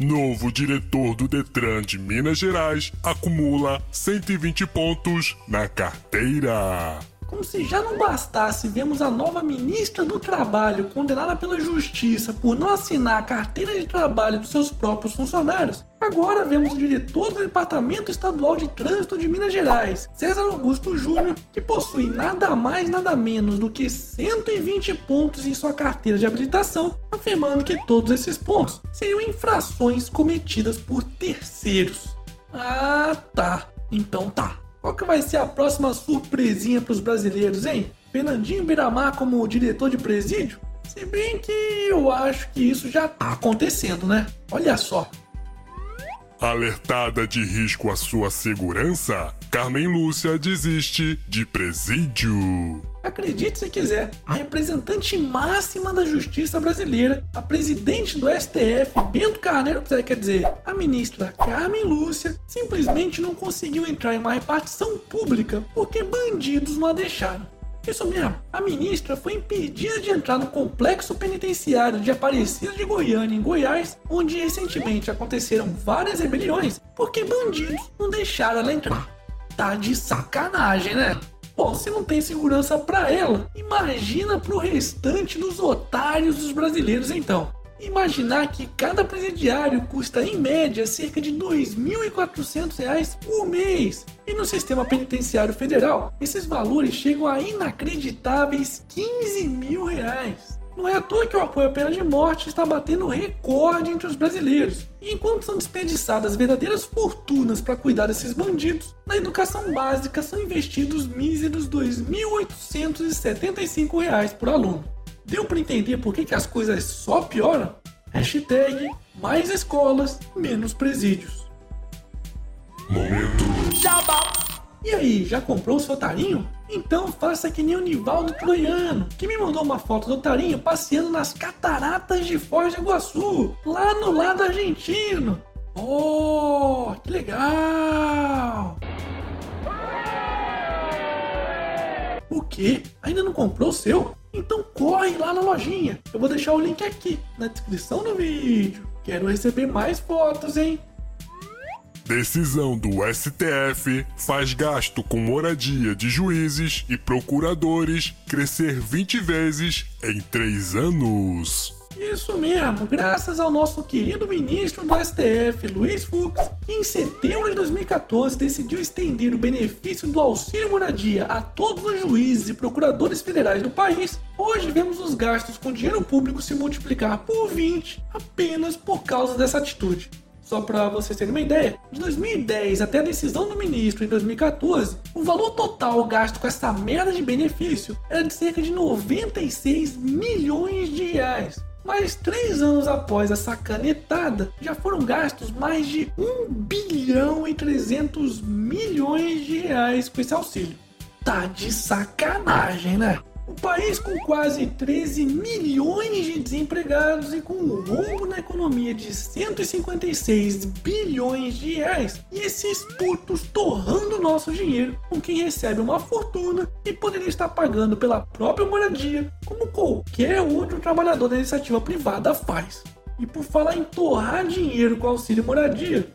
Novo diretor do Detran de Minas Gerais acumula 120 pontos na carteira. Como se já não bastasse, vemos a nova ministra do Trabalho condenada pela Justiça por não assinar a carteira de trabalho dos seus próprios funcionários. Agora vemos o diretor do Departamento Estadual de Trânsito de Minas Gerais, César Augusto Júnior, que possui nada mais nada menos do que 120 pontos em sua carteira de habilitação, afirmando que todos esses pontos seriam infrações cometidas por terceiros. Ah, tá. Então tá. Qual que vai ser a próxima surpresinha para os brasileiros, hein? Fernandinho Biramar como diretor de presídio? Se bem que eu acho que isso já tá acontecendo, né? Olha só. Alertada de risco à sua segurança, Carmen Lúcia desiste de presídio. Acredite se quiser, a representante máxima da justiça brasileira, a presidente do STF, Bento Carneiro, quer dizer, a ministra Carmen Lúcia, simplesmente não conseguiu entrar em uma repartição pública porque bandidos não a deixaram. Isso mesmo, a ministra foi impedida de entrar no complexo penitenciário de Aparecida de Goiânia, em Goiás, onde recentemente aconteceram várias rebeliões, porque bandidos não deixaram ela entrar. Tá de sacanagem, né? Bom, se não tem segurança para ela, imagina pro restante dos otários dos brasileiros então. Imaginar que cada presidiário custa em média cerca de R$ 2.400 por mês. E no sistema penitenciário federal, esses valores chegam a inacreditáveis 15 mil reais. Não é à toa que o apoio à pena de morte está batendo recorde entre os brasileiros. E enquanto são desperdiçadas verdadeiras fortunas para cuidar desses bandidos, na educação básica são investidos míseros R$ 2.875 por aluno. Deu para entender por que, que as coisas só pioram? Hashtag mais escolas, menos presídios. Momento. E aí, já comprou o seu tarinho? Então faça que nem o Nivaldo Troiano, que me mandou uma foto do tarinho passeando nas cataratas de Foz do Iguaçu, lá no lado argentino. Oh, que legal! O quê? Ainda não comprou o seu? Então corre lá na lojinha. Eu vou deixar o link aqui na descrição do vídeo. Quero receber mais fotos, hein? Decisão do STF faz gasto com moradia de juízes e procuradores crescer 20 vezes em 3 anos. Isso mesmo, graças ao nosso querido ministro do STF, Luiz Fux, que em setembro de 2014 decidiu estender o benefício do auxílio moradia a todos os juízes e procuradores federais do país, hoje vemos os gastos com dinheiro público se multiplicar por 20 apenas por causa dessa atitude. Só para vocês terem uma ideia, de 2010 até a decisão do ministro em 2014, o valor total gasto com essa merda de benefício era de cerca de 96 milhões de reais. Mas três anos após essa canetada, já foram gastos mais de 1 bilhão e 300 milhões de reais com esse auxílio. Tá de sacanagem, né? O país com quase 13 milhões de desempregados e com um rombo na economia de 156 bilhões de reais. E esses putos torrando nosso dinheiro com quem recebe uma fortuna e poderia estar pagando pela própria moradia, como qualquer outro trabalhador da iniciativa privada faz. E por falar em torrar dinheiro com auxílio moradia,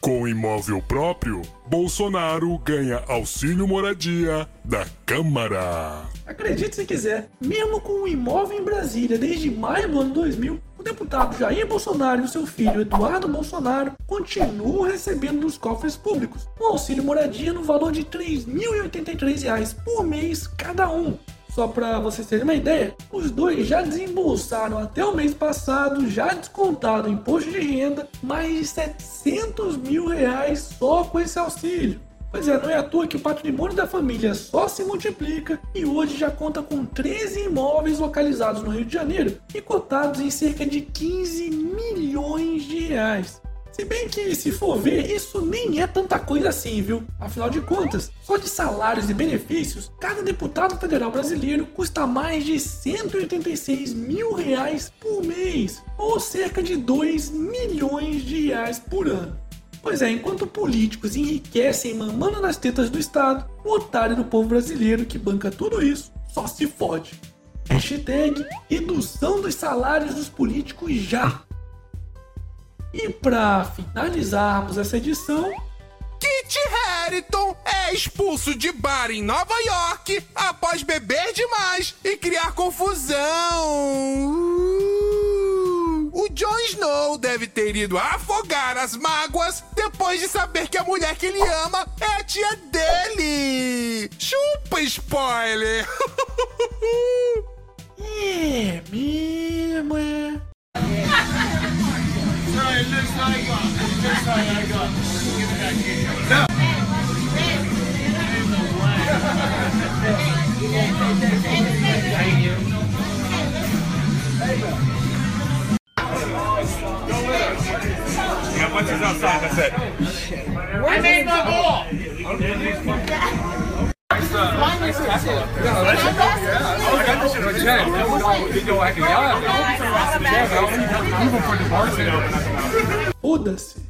com imóvel próprio, Bolsonaro ganha auxílio moradia da Câmara. Acredite se quiser, mesmo com um imóvel em Brasília desde maio do ano 2000, o deputado Jair Bolsonaro e seu filho Eduardo Bolsonaro continuam recebendo dos cofres públicos um auxílio moradia no valor de R$ 3.083 por mês cada um. Só para vocês terem uma ideia, os dois já desembolsaram até o mês passado, já descontado imposto de renda, mais de 700 mil reais só com esse auxílio. Pois é, não é à toa que o patrimônio da família só se multiplica e hoje já conta com 13 imóveis localizados no Rio de Janeiro e cotados em cerca de 15 milhões de reais. Se bem que, se for ver, isso nem é tanta coisa assim, viu? Afinal de contas, só de salários e benefícios, cada deputado federal brasileiro custa mais de 186 mil reais por mês, ou cerca de 2 milhões de reais por ano. Pois é, enquanto políticos enriquecem mamando nas tetas do Estado, o otário do povo brasileiro que banca tudo isso só se fode. Hashtag redução dos salários dos políticos já. E para finalizarmos essa edição, Kit Harington é expulso de bar em Nova York após beber demais e criar confusão. Uh! O Jon Snow deve ter ido afogar as mágoas depois de saber que a mulher que ele ama é a tia dele. Chupa spoiler! Made my goal. Foda-se.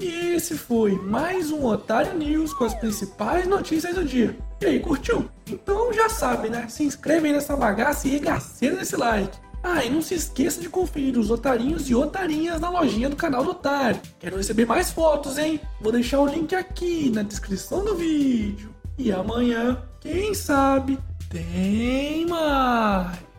E esse foi mais um Otário News com as principais notícias do dia. E aí, curtiu? Então já sabe, né? Se inscreve aí nessa bagaça e regaceira nesse like. Ah, e não se esqueça de conferir os otarinhos e otarinhas na lojinha do canal do Otário. Quero receber mais fotos, hein? Vou deixar o link aqui na descrição do vídeo. E amanhã, quem sabe, tem mais.